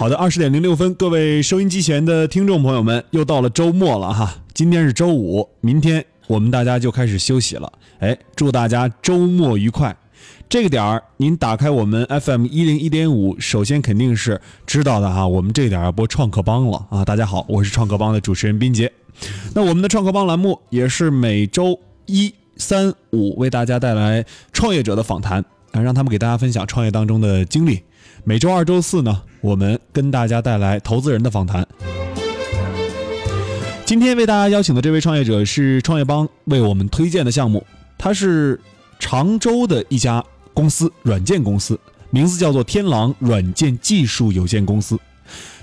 好的，二十点零六分，各位收音机前的听众朋友们，又到了周末了哈。今天是周五，明天我们大家就开始休息了。哎，祝大家周末愉快。这个点儿，您打开我们 FM 一零一点五，首先肯定是知道的哈。我们这点儿要播创客帮了啊！大家好，我是创客帮的主持人斌杰。那我们的创客帮栏目也是每周一、三、五为大家带来创业者的访谈啊，让他们给大家分享创业当中的经历。每周二、周四呢，我们跟大家带来投资人的访谈。今天为大家邀请的这位创业者是创业邦为我们推荐的项目，它是常州的一家公司，软件公司，名字叫做天狼软件技术有限公司。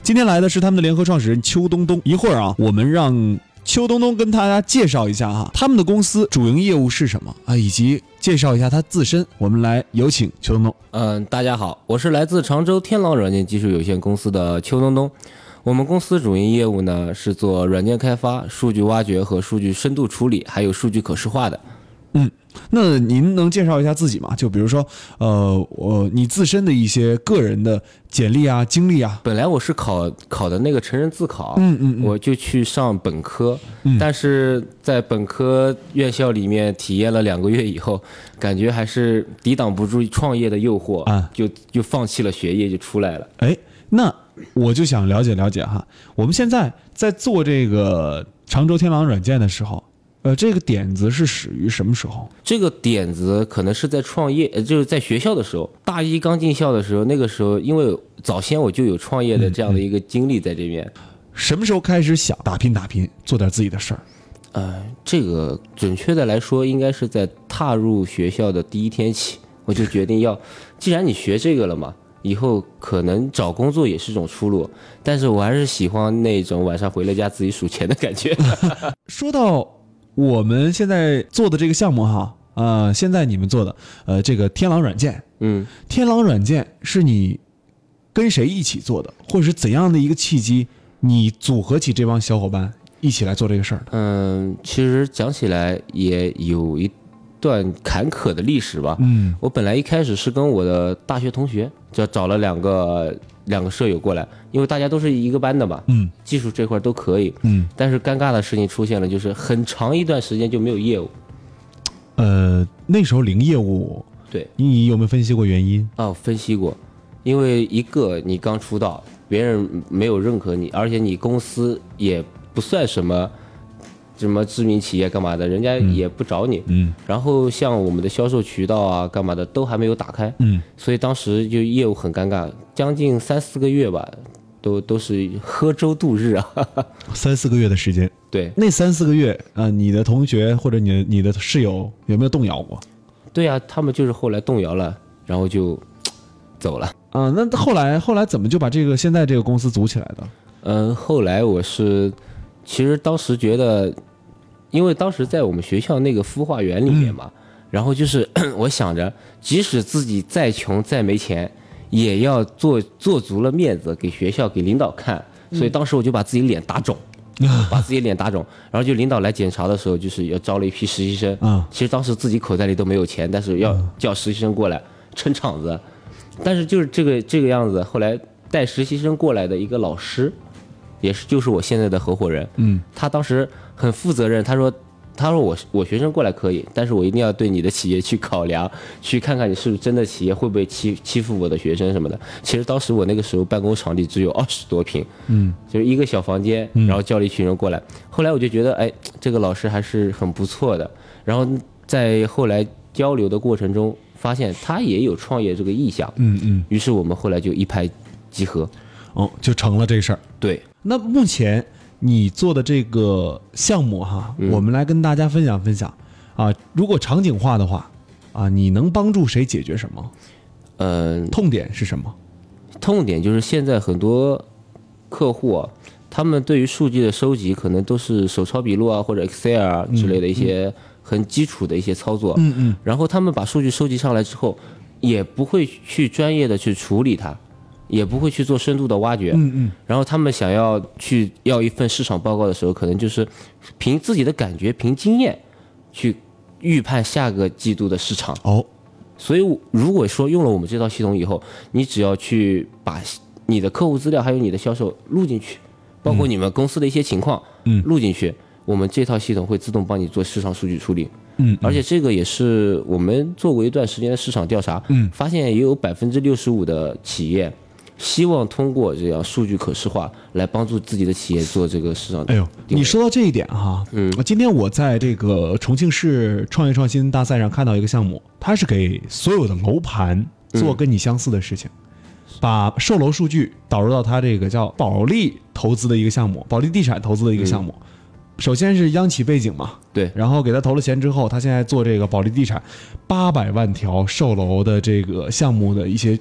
今天来的是他们的联合创始人邱东东。一会儿啊，我们让邱东东跟大家介绍一下哈，他们的公司主营业务是什么啊，以及介绍一下他自身。我们来有请邱东东。嗯，大家好，我是来自常州天狼软件技术有限公司的邱东东。我们公司主营业务呢是做软件开发、数据挖掘和数据深度处理，还有数据可视化的。嗯，那您能介绍一下自己吗？就比如说，呃，我你自身的一些个人的简历啊、经历啊。本来我是考考的那个成人自考，嗯嗯嗯我就去上本科，但是在本科院校里面体验了两个月以后，感觉还是抵挡不住创业的诱惑，啊就就放弃了学业，就出来了。哎，那我就想了解了解哈，我们现在在做这个常州天狼软件的时候，呃，这个点子是始于什么时候？这个点子可能是在创业，呃，就是在学校的时候，大一刚进校的时候，那个时候因为早先我就有创业的这样的一个经历在这边，什么时候开始想打拼打拼，做点自己的事儿？呃，这个准确的来说，应该是在踏入学校的第一天起，我就决定要，既然你学这个了嘛，以后可能找工作也是种出路，但是我还是喜欢那种晚上回了家自己数钱的感觉。说到我们现在做的这个项目哈，呃，现在你们做的呃这个天狼软件，嗯，天狼软件是你跟谁一起做的，或者是怎样的一个契机，你组合起这帮小伙伴一起来做这个事儿的？嗯，其实讲起来也有一段坎坷的历史吧。嗯我本来一开始是跟我的大学同学，就找了两个两个舍友过来，因为大家都是一个班的嘛，嗯技术这块都可以。嗯，但是尴尬的事情出现了，就是很长一段时间就没有业务。呃，那时候零业务，对，你有没有分析过原因？啊，分析过，因为一个你刚出道，别人没有认可你，而且你公司也不算什么什么知名企业干嘛的，人家也不找你。嗯然后像我们的销售渠道啊，干嘛的都还没有打开，嗯，所以当时就业务很尴尬，将近三四个月吧，都都是喝粥度日啊。三四个月的时间，对那三四个月啊、你的同学或者你的你的室友有没有动摇过？对呀、他们就是后来动摇了，然后就走了。啊、那后来后来怎么就把这个现在这个公司组起来的？嗯，后来我是，其实当时觉得，因为当时在我们学校那个孵化园里面嘛，然后就是 我想着，即使自己再穷再没钱，也要做做足了面子给学校给领导看，所以当时我就把自己脸打肿。把自己脸打肿，然后就领导来检查的时候，就是要招了一批实习生。嗯其实当时自己口袋里都没有钱，但是要叫实习生过来撑场子。但是就是这个这个样子，后来带实习生过来的一个老师，也是就是我现在的合伙人，嗯，他当时很负责任，他说他说我我学生过来可以，但是我一定要对你的企业去考量，去看看你是不是真的企业会不会欺欺负我的学生什么的。其实当时我那个时候办公场地只有二十多平，嗯，就是一个小房间，然后叫了一群人过来。后来我就觉得，哎，这个老师还是很不错的。然后在后来交流的过程中，发现他也有创业这个意向，嗯嗯，于是我们后来就一拍即合。哦，就成了这事儿。对，那目前你做的这个项目哈，嗯我们来跟大家分享分享啊。如果场景化的话啊，你能帮助谁解决什么？呃、痛点是什么？痛点就是现在很多客户啊，他们对于数据的收集可能都是手抄笔录啊，或者 Excel 啊之类的一些很基础的一些操作。嗯嗯然后他们把数据收集上来之后，也不会去专业的去处理它，也不会去做深度的挖掘。嗯嗯然后他们想要去要一份市场报告的时候，可能就是凭自己的感觉、凭经验去预判下个季度的市场。哦，所以，如果说用了我们这套系统以后，你只要去把你的客户资料还有你的销售录进去，包括你们公司的一些情况，嗯录进去，我们这套系统会自动帮你做市场数据处理。嗯，而且这个也是我们做过一段时间的市场调查，嗯，发现也有百分之六十五的企业希望通过这样数据可视化来帮助自己的企业做这个市场。哎呦，你说到这一点哈，嗯，今天我在这个重庆市创业创新大赛上看到一个项目，它是给所有的楼盘做跟你相似的事情，把售楼数据导入到它这个叫保利投资的一个项目，保利地产投资的一个项目。首先是央企背景嘛，对，然后给他投了钱之后，他现在做这个保利地产八百万条售楼的这个项目的一些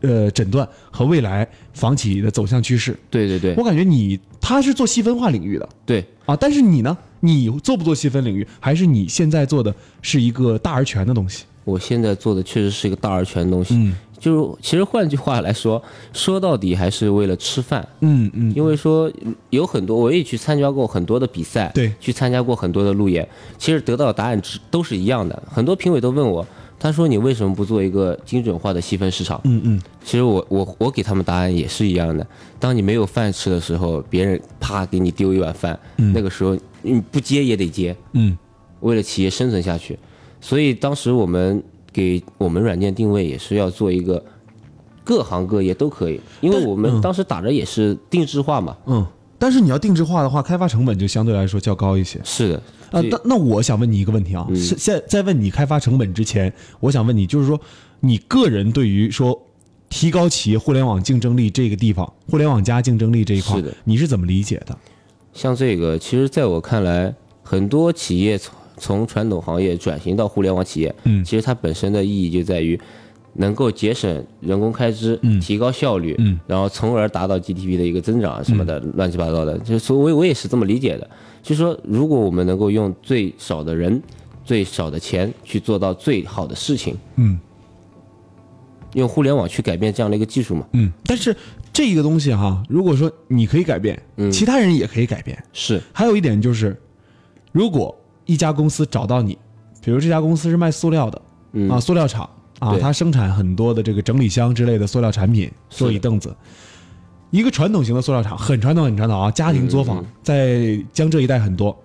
呃诊断和未来房企的走向趋势。对对对我感觉你他是做细分化领域的对，啊，但是你呢，你做不做细分领域，还是你现在做的是一个大而全的东西？我现在做的确实是一个大而全的东西。嗯就是其实换句话来说，说到底还是为了吃饭。嗯嗯，因为说有很多，我也去参加过很多的比赛，对去参加过很多的路演，其实得到的答案只都是一样的。很多评委都问我，他说你为什么不做一个精准化的细分市场？嗯嗯其实我我我给他们答案也是一样的。当你没有饭吃的时候，别人啪给你丢一碗饭，那个时候你不接也得接，嗯为了企业生存下去。所以当时我们给我们软件定位也是要做一个各行各业都可以，因为我们当时打着也是定制化嘛。嗯。但是你要定制化的话，开发成本就相对来说较高一些。是的，啊，那那我想问你一个问题啊，是现在问你开发成本之前，我想问你，就是说你个人对于说提高企业互联网竞争力这个地方，互联网加竞争力这一块是，你是怎么理解的？像这个，其实在我看来，很多企业从从传统行业转型到互联网企业，嗯。其实它本身的意义就在于能够节省人工开支，嗯。提高效率，嗯。然后从而达到 GDP 的一个增长啊什么的，乱七八糟的。就所以我我也是这么理解的，就是说，如果我们能够用最少的人、最少的钱去做到最好的事情，嗯。用互联网去改变这样的一个技术嘛，嗯，但是这个东西哈，如果说你可以改变，嗯。其他人也可以改变。是。还有一点就是，如果一家公司找到你，比如这家公司是卖塑料的，嗯。啊，塑料厂啊，对。它生产很多的这个整理箱之类的塑料产品，是桌椅凳子。一个传统型的塑料厂，很传统很传统啊，家庭作坊嗯在江浙一带很多。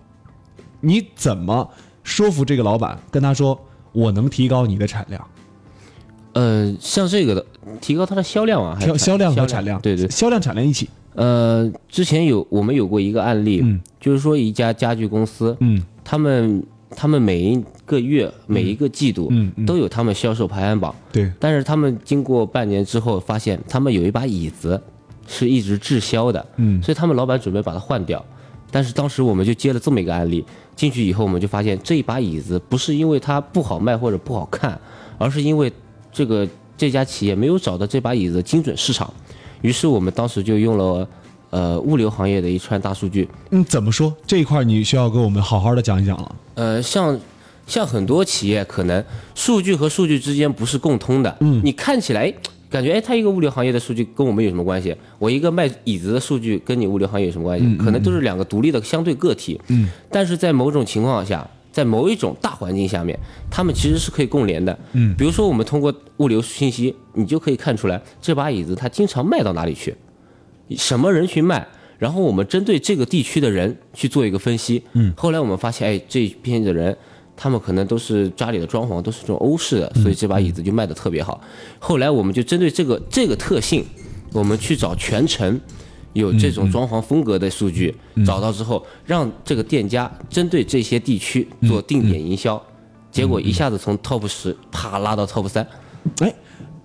你怎么说服这个老板，跟他说我能提高你的产量，呃，像这个的提高它的销量啊，销销量和产量，对对，销量产量一起，呃，之前有我们有过一个案例，嗯。就是说一家家具公司，嗯。他们他们每一个月、每一个季度嗯嗯，都有他们销售排行榜，对，但是他们经过半年之后，发现他们有一把椅子是一直滞销的，嗯所以他们老板准备把它换掉。但是当时我们就接了这么一个案例，进去以后我们就发现这一把椅子不是因为它不好卖或者不好看，而是因为这个这家企业没有找到这把椅子的精准市场。于是我们当时就用了呃物流行业的一串大数据，嗯，怎么说这一块你需要跟我们好好的讲一讲了。呃，像像很多企业可能数据和数据之间不是共通的，嗯，你看起来感觉哎，它一个物流行业的数据跟我们有什么关系？我一个卖椅子的数据跟你物流行业有什么关系？可能都是两个独立的相对个体，嗯，但是在某种情况下。在某一种大环境下面，他们其实是可以共联的。嗯，比如说我们通过物流信息，你就可以看出来这把椅子它经常卖到哪里去，什么人去卖，然后我们针对这个地区的人去做一个分析。嗯，后来我们发现，哎，这一片的人，他们可能都是家里的装潢都是这种欧式的，所以这把椅子就卖的特别好。后来我们就针对这个这个特性，我们去找全城有这种装潢风格的数据，找到之后，让这个店家针对这些地区做定点营销，结果一下子从 top 十啪拉到 top 三。哎，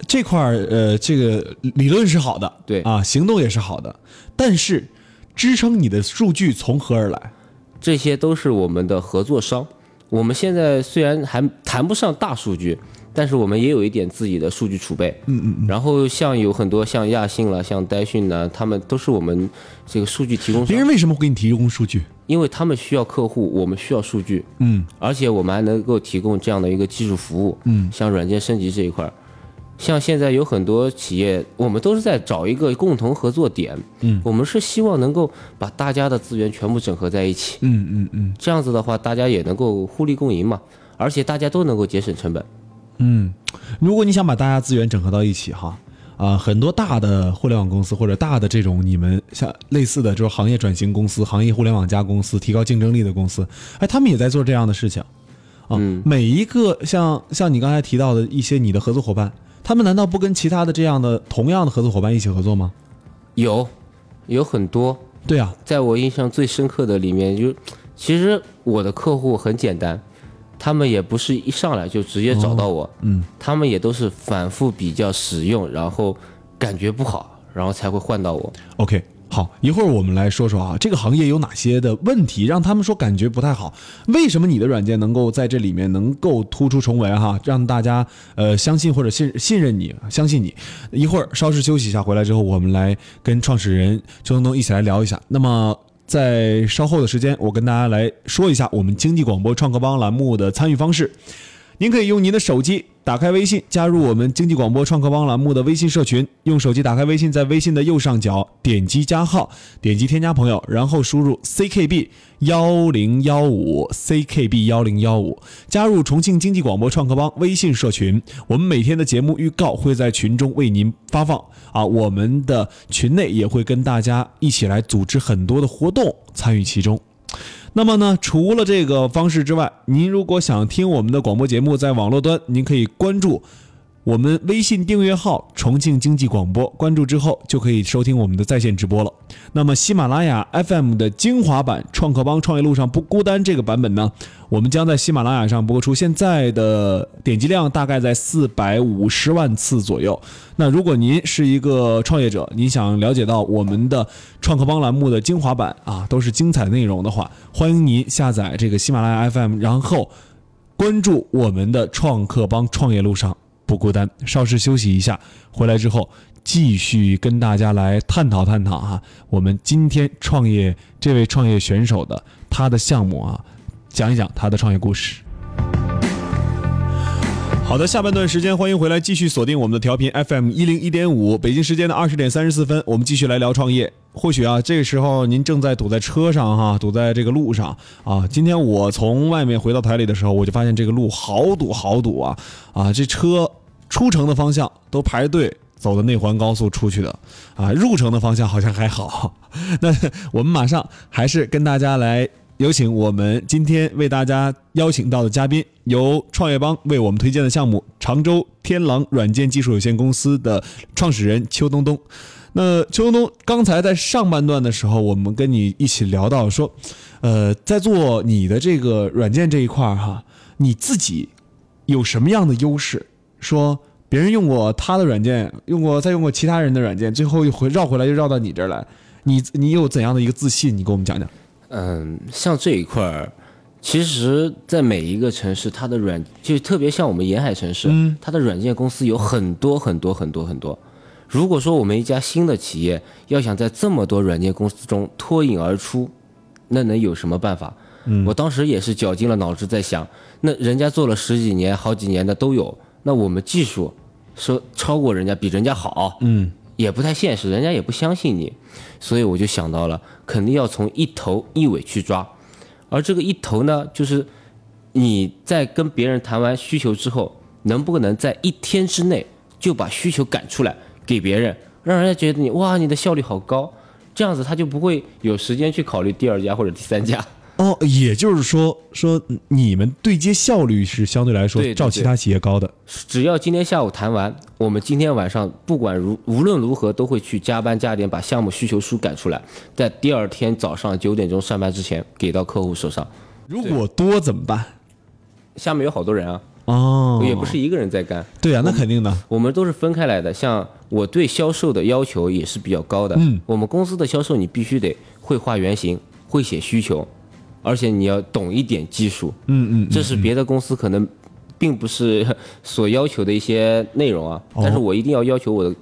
这块儿呃，这个理论是好的，对啊，行动也是好的，但是支撑你的数据从何而来？这些都是我们的合作商。我们现在虽然还谈不上大数据，但是我们也有一点自己的数据储备。嗯嗯。嗯然后像有很多像亚信了、像呆讯呢，他们都是我们这个数据提供商，别人为什么会给你提供数据？因为他们需要客户，我们需要数据，嗯而且我们还能够提供这样的一个技术服务。嗯，像软件升级这一块儿，像现在有很多企业，我们都是在找一个共同合作点。嗯，我们是希望能够把大家的资源全部整合在一起。嗯嗯嗯这样子的话，大家也能够互利共赢嘛，而且大家都能够节省成本。嗯，如果你想把大家资源整合到一起哈，啊、很多大的互联网公司或者大的这种你们像类似的就是行业转型公司、行业互联网加公司、提高竞争力的公司，哎，他们也在做这样的事情。啊，嗯每一个像像你刚才提到的一些你的合作伙伴，他们难道不跟其他的这样的同样的合作伙伴一起合作吗？有有很多，对啊，在我印象最深刻的里面，就其实我的客户很简单，他们也不是一上来就直接找到我，嗯，他们也都是反复比较使用，然后感觉不好，然后才会换到我。OK，好，一会儿我们来说说啊，这个行业有哪些的问题让他们说感觉不太好？为什么你的软件能够在这里面能够突出重围哈，让大家呃相信或者信信任你，相信你？一会儿稍事休息一下，回来之后我们来跟创始人邱东东一起来聊一下。那么。在稍后的时间，我跟大家来说一下我们经济广播创客帮栏目的参与方式。您可以用您的手机打开微信，加入我们经济广播创客帮栏目的微信社群。用手机打开微信，在微信的右上角点击加号，点击添加朋友，然后输入 ckb 幺零幺五 ckb 幺零幺五，加入重庆经济广播创客帮微信社群。我们每天的节目预告会在群中为您发放啊，我们的群内也会跟大家一起来组织很多的活动，参与其中。那么呢，除了这个方式之外，您如果想听我们的广播节目，在网络端，您可以关注我们微信订阅号“重庆经济广播”，关注之后就可以收听我们的在线直播了。那么喜马拉雅 FM 的精华版《创客帮创业路上不孤单》这个版本呢，我们将在喜马拉雅上播出，现在的点击量大概在四百五十万次左右。那如果您是一个创业者，您想了解到我们的创客帮栏目的精华版啊，都是精彩内容的话，欢迎您下载这个喜马拉雅 FM，然后关注我们的创客帮创业路上不孤单。稍事休息一下，回来之后继续跟大家来探讨探讨哈，我们今天创业这位创业选手的他的项目啊，讲一讲他的创业故事。好的，下半段时间欢迎回来，继续锁定我们的调频 FM 一零一点五，北京时间的二十点三十四分，我们继续来聊创业。或许啊，这个时候您正在堵在车上哈，堵在这个路上啊。今天我从外面回到台里的时候，我就发现这个路好堵好堵啊啊！这车出城的方向都排队走的内环高速出去的啊，入城的方向好像还好。那我们马上还是跟大家来有请我们今天为大家邀请到的嘉宾，由创业邦为我们推荐的项目常州天狼软件技术有限公司的创始人邱东东。那邱东东刚才在上半段的时候，我们跟你一起聊到说，呃，在做你的这个软件这一块儿哈，你自己有什么样的优势？说别人用过他的软件，用过再用过其他人的软件，最后又回绕回来又绕到你这儿来，你你有怎样的一个自信？你给我们讲讲。嗯，像这一块儿，其实，在每一个城市，它的软就特别像我们沿海城市，它的软件公司有很多很多很多很多。如果说我们一家新的企业要想在这么多软件公司中脱颖而出，那能有什么办法？我当时也是绞尽了脑汁在想，那人家做了十几年、好几年的都有，那我们技术说超过人家，比人家好，嗯，也不太现实，人家也不相信你，所以我就想到了，肯定要从一头一尾去抓，而这个一头呢，就是你在跟别人谈完需求之后，能不能在一天之内就把需求赶出来给别人，让人家觉得你哇，你的效率好高，这样子他就不会有时间去考虑第二家或者第三家。哦，也就是说，说你们对接效率是相对来说对对照其他企业高的。只要今天下午谈完，我们今天晚上不管如无论如何都会去加班加点把项目需求书赶出来，在第二天早上九点钟上班之前给到客户手上。如果多怎么办？下面有好多人啊，哦，也不是一个人在干，对啊，那肯定的。我们都是分开来的。像我对销售的要求也是比较高的，嗯，我们公司的销售你必须得会画原型，会写需求，而且你要懂一点技术，嗯嗯，这是别的公司可能并不是 所要求的一些内容啊，哦。但是我一定要要求我的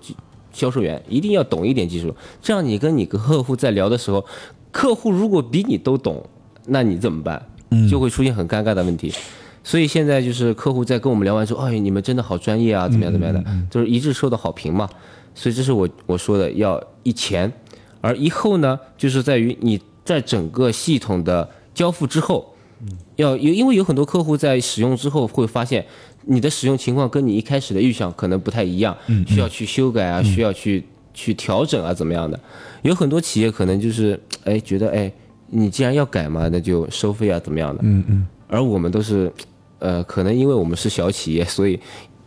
销售员一定要懂一点技术，这样你跟你客户在聊的时候，客户如果比你都懂，那你怎么办？就会出现很尴尬的问题。所以现在就是客户在跟我们聊完之后，哎，你们真的好专业啊，怎么样怎么样的，就是一致受到好评嘛。所以这是我我说的要一前，而一后呢，就是在于你在整个系统的交付之后，要有因为有很多客户在使用之后会发现，你的使用情况跟你一开始的预想可能不太一样，需要去修改啊，需要去去调整啊，怎么样的？有很多企业可能就是哎觉得哎，你既然要改嘛，那就收费啊，怎么样的？嗯嗯而我们都是，呃，可能因为我们是小企业，所以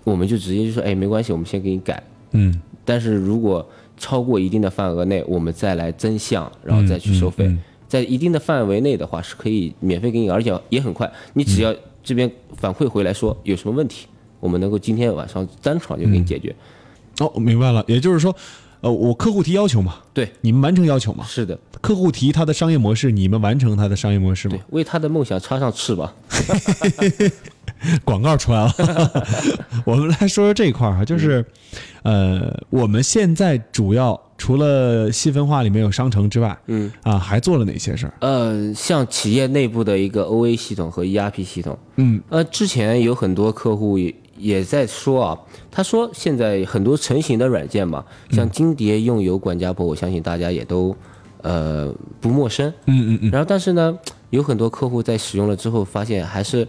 我们就直接就说，哎，没关系，我们先给你改。嗯但是如果超过一定的范额内，我们再来增项，然后再去收费。嗯在一定的范围内的话，是可以免费给你，而且也很快。你只要这边反馈回来说有什么问题，我们能够今天晚上当场就给你解决。哦，明白了，也就是说，呃，我客户提要求嘛，对，你们完成要求嘛，是的，客户提他的商业模式，你们完成他的商业模式嘛对，，为他的梦想插上翅膀。广告出来了。我们来说说这一块儿哈，就是，呃，我们现在主要除了细分化里面有商城之外，嗯，啊，还做了哪些事儿？呃，像企业内部的一个 OA 系统和 ERP 系统，嗯，呃，之前有很多客户也也在说啊，他说现在很多成型的软件嘛，像金蝶、用友、管家婆，我相信大家也都呃不陌生。嗯嗯嗯，然后，但是呢，有很多客户在使用了之后，发现还是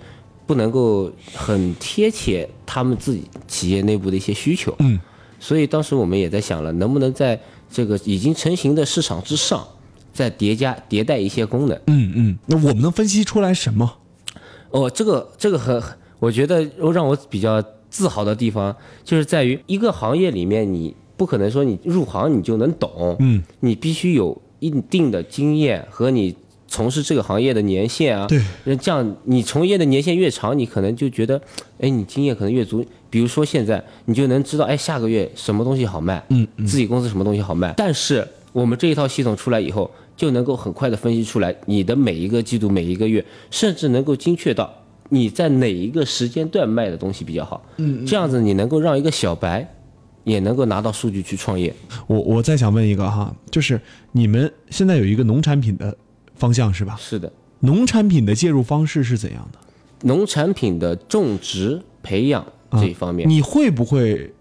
不能够很贴切他们自己企业内部的一些需求。嗯，所以当时我们也在想了，能不能在这个已经成型的市场之上，再叠加迭代一些功能。嗯嗯，那我们能分析出来什么？哦，这个这个很，我觉得让我比较自豪的地方，就是在于一个行业里面，你不可能说你入行你就能懂，嗯，你必须有一定的经验和你从事这个行业的年限啊。对，那这样你从业的年限越长，你可能就觉得，哎，你经验可能越足。比如说现在，你就能知道，哎，下个月什么东西好卖，嗯自己公司什么东西好卖。但是我们这一套系统出来以后，就能够很快的分析出来你的每一个季度、每一个月，甚至能够精确到你在哪一个时间段卖的东西比较好。嗯，这样子你能够让一个小白也能够拿到数据去创业。我我再想问一个哈，就是你们现在有一个农产品的方向是吧？是的，农产品的介入方式是怎样的？农产品的种植培养这一方面，你会不会，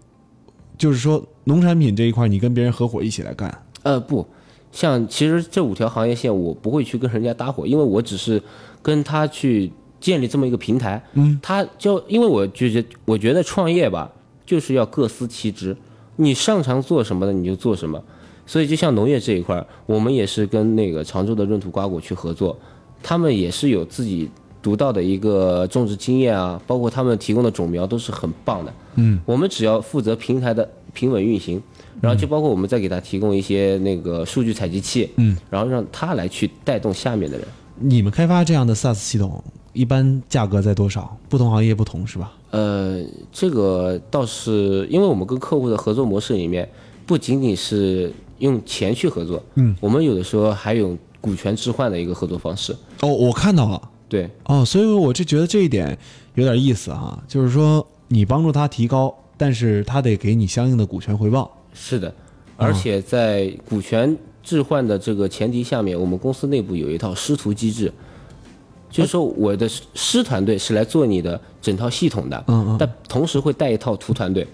就是说农产品这一块，你跟别人合伙一起来干？呃，不像其实这五条行业线，我不会去跟人家搭伙，因为我只是跟他去建立这么一个平台。嗯，他就因为我就觉得，我觉得创业吧，就是要各司其职，你擅长做什么的你就做什么。所以就像农业这一块儿，我们也是跟那个常州的润土瓜果去合作，他们也是有自己独到的一个种植经验啊，包括他们提供的种苗都是很棒的。嗯，我们只要负责平台的平稳运行，然后就包括我们再给他提供一些那个数据采集器，嗯，然后让他来去带动下面的人。你们开发这样的 SaaS 系统，一般价格在多少？不同行业不同是吧？呃，这个倒是因为我们跟客户的合作模式里面，不仅仅是用钱去合作，嗯，我们有的时候还有股权置换的一个合作方式。哦，我看到了。对，哦，所以我就觉得这一点有点意思啊，就是说你帮助他提高，但是他得给你相应的股权回报。是的，而且在股权置换的这个前提下面，我们公司内部有一套师徒机制，就是说我的师师团队是来做你的整套系统的，嗯嗯但同时会带一套图团队。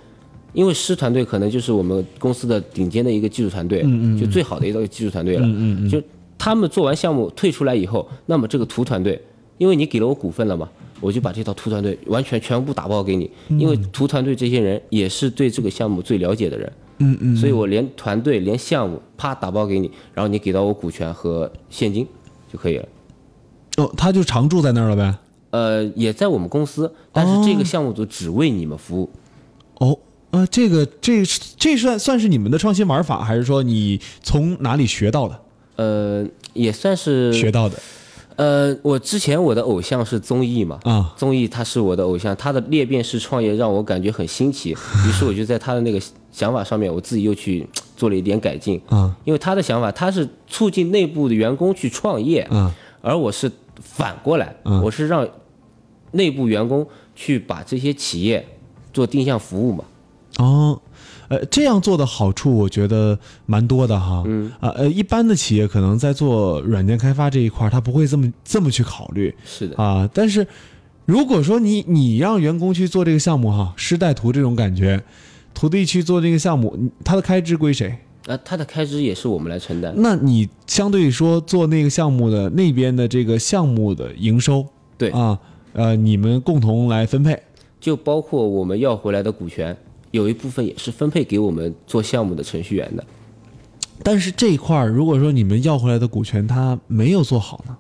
因为师团队可能就是我们公司的顶尖的一个技术团队，嗯就最好的一个技术团队了。就他们做完项目退出来以后，那么这个图团队，因为你给了我股份了嘛，我就把这套图团队完全全部打包给你，嗯因为图团队这些人也是对这个项目最了解的人。嗯嗯，所以我连团队连项目啪打包给你，然后你给到我股权和现金就可以了。哦，他就常住在那儿了呗。呃，也在我们公司，但是这个项目组只为你们服务。哦，呃，这个这这算算是你们的创新玩法，还是说你从哪里学到的？呃，也算是学到的呃，我之前我的偶像是综艺嘛，啊？综艺他是我的偶像，他的裂变式创业让我感觉很新奇，于是我就在他的那个想法上面，我自己又去做了一点改进。啊因为他的想法，他是促进内部的员工去创业，啊而我是反过来，嗯我是让内部员工去把这些企业做定向服务嘛。哦，呃，这样做的好处我觉得蛮多的哈。嗯啊呃，一般的企业可能在做软件开发这一块儿，他不会这么这么去考虑是的，啊。但是如果说你你让员工去做这个项目哈，师带徒这种感觉，徒弟去做这个项目，他的开支归谁？那他的开支也是我们来承担。那你相对说做那个项目的那边的这个项目的营收，对啊，呃，你们共同来分配。就包括我们要回来的股权，有一部分也是分配给我们做项目的程序员的。但是这一块儿，如果说你们要回来的股权他没有做好呢？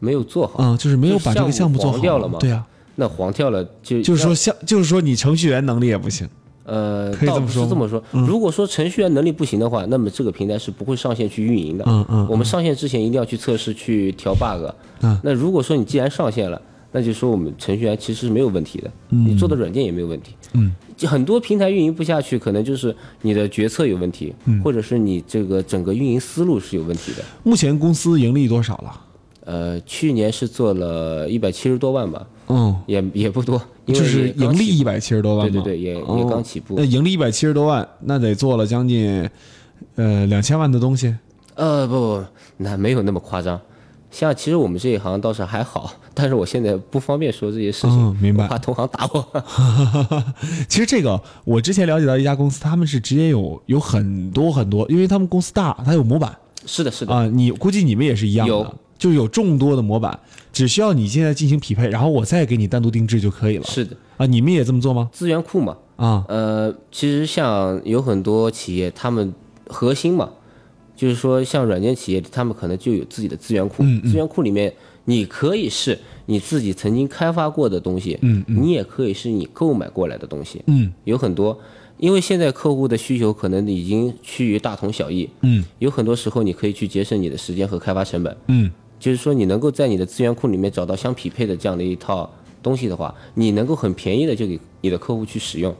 没有做好，嗯，就是没有把这个项目做掉了吗？对啊，那黄掉了就就是说项，就是说你程序员能力也不行。呃，可以这么说是这么说。如果说程序员能力不行的话，那么这个平台是不会上线去运营的。嗯嗯我们上线之前一定要去测试、去调 bug。嗯那如果说你既然上线了，那就说我们程序员其实是没有问题的，你做的软件也没有问题。嗯，就很多平台运营不下去，可能就是你的决策有问题，嗯或者是你这个整个运营思路是有问题的。目前公司盈利多少了？呃，去年是做了一百七十多万吧，嗯，也也不多，因为就是盈利一百七十多万。对对对，也也哦刚起步那。盈利一百七十多万，那得做了将近呃两千万的东西。呃，不不，那没有那么夸张。像其实我们这一行倒是还好，但是我现在不方便说这些事情，嗯明白怕同行打我。其实这个我之前了解到一家公司，他们是直接有有很多很多，因为他们公司大，它有模板是的，是的，啊、你估计你们也是一样的有，就有众多的模板，只需要你现在进行匹配，然后我再给你单独定制就可以了。是的，啊，你们也这么做吗？资源库嘛。啊，呃，其实像有很多企业，他们核心嘛，就是说像软件企业，他们可能就有自己的资源库。嗯资源库里面，你可以是你自己曾经开发过的东西，嗯你也可以是你购买过来的东西，嗯有很多。因为现在客户的需求可能已经趋于大同小异，嗯有很多时候你可以去节省你的时间和开发成本。嗯就是说，你能够在你的资源库里面找到相匹配的这样的一套东西的话，你能够很便宜的就给你的客户去使用。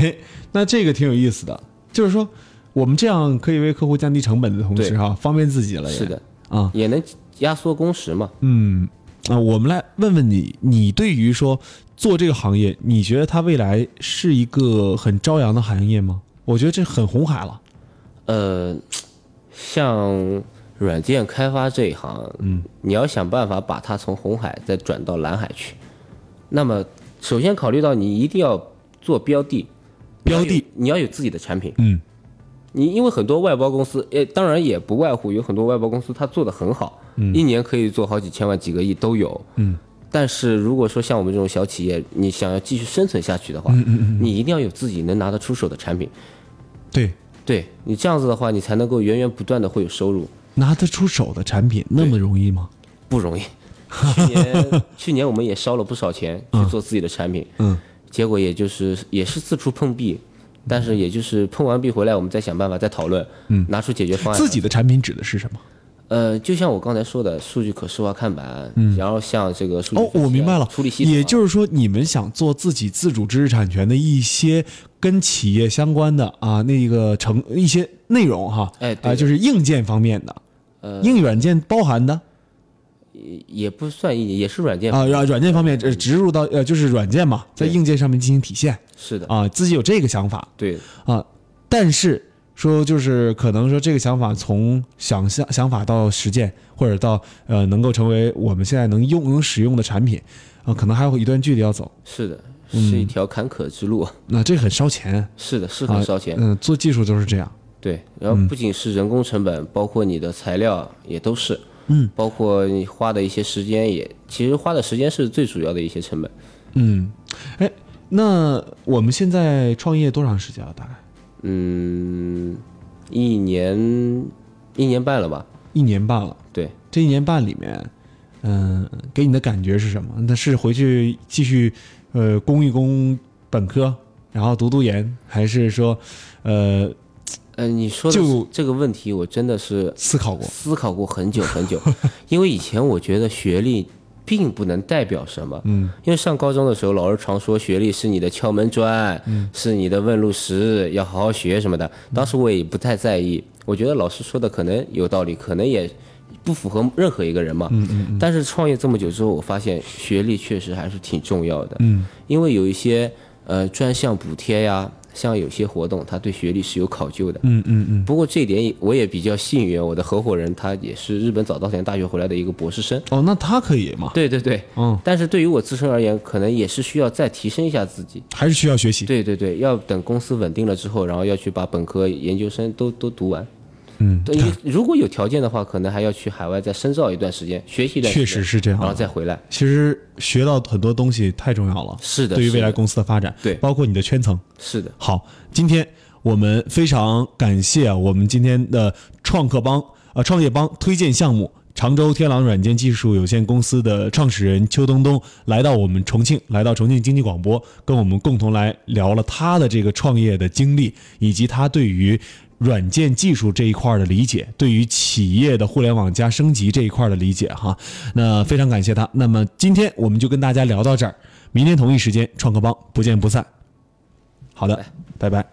嘿，那这个挺有意思的，就是说我们这样可以为客户降低成本的同时哈，方便自己了也。是的，啊，也能压缩工时嘛。嗯啊，我们来问问你，你对于说做这个行业，你觉得它未来是一个很朝阳的行业吗？我觉得这很红海了。呃，像软件开发这一行，嗯，你要想办法把它从红海再转到蓝海去。那么，首先考虑到你一定要做标的，标的你要你要有自己的产品。嗯你因为很多外包公司，呃，当然也不外乎有很多外包公司它做的很好，一年可以做好几千万、几个亿都有。嗯，但是如果说像我们这种小企业，你想要继续生存下去的话，你一定要有自己能拿得出手的产品。对，对你这样子的话，你才能够源源不断的会有收入，拿得出手的产品那么容易吗？不容易。去年去年我们也烧了不少钱去做自己的产品，嗯结果也就是也是四处碰壁，但是也就是碰完壁回来，我们再想办法再讨论，嗯，拿出解决方案。自己的产品指的是什么？呃，就像我刚才说的，数据可视化看板，嗯。然后像这个数据哦，我明白了。处理系统啊，也就是说，你们想做自己自主知识产权的一些跟企业相关的啊，那个成一些内容哈，啊，哎就是硬件方面的，呃。硬软件包含的也不算一，也是软件，啊，软软件方面呃植入到呃就是软件嘛，在硬件上面进行体现。是的，啊，自己有这个想法。对，啊，但是说就是可能说这个想法从想象想法到实践，或者到呃能够成为我们现在能用能使用的产品啊，可能还有一段距离要走。是的，嗯是一条坎坷之路，那这很烧钱，是的，是啊很烧钱，嗯、做技术就是这样。对，然后不仅是人工成本，包括你的材料也都是，嗯，包括你花的一些时间也，其实花的时间是最主要的一些成本。嗯，哎，那我们现在创业多长时间了？大概嗯，一年一年半了吧？一年半了。对，这一年半里面，嗯、给你的感觉是什么？那是回去继续呃攻一攻本科，然后读读研，还是说呃呃，你说的就这个问题，我真的是思考过？思考过很久很久，因为以前我觉得学历并不能代表什么，嗯，因为上高中的时候，老师常说学历是你的敲门砖，嗯是你的问路石，要好好学什么的。当时我也不太在意，我觉得老师说的可能有道理，可能也不符合任何一个人嘛。嗯嗯但是创业这么久之后，我发现学历确实还是挺重要的，嗯因为有一些呃专项补贴呀，像有些活动，他对学历是有考究的。嗯嗯嗯。不过这一点我也比较幸运，我的合伙人他也是日本早稻田大学回来的一个博士生。哦，那他可以吗？对对对，嗯，但是对于我自身而言，可能也是需要再提升一下自己。还是需要学习。对对对，要等公司稳定了之后，然后要去把本科、研究生都都读完。嗯，对，你如果有条件的话，可能还要去海外再深造一段时间，学习一段时间确，实是这样然后再回来。其实学到很多东西太重要了，是的对于未来公司的发展，对包括你的圈层。是的，好，今天我们非常感谢啊，我们今天的创客帮呃创业帮推荐项目。常州天狼软件技术有限公司的创始人邱东东来到我们重庆，来到重庆经济广播，跟我们共同来聊了他的这个创业的经历，以及他对于软件技术这一块的理解，对于企业的互联网加升级这一块的理解哈。那非常感谢他。那么今天我们就跟大家聊到这儿，明天同一时间创客帮不见不散。好的，拜拜。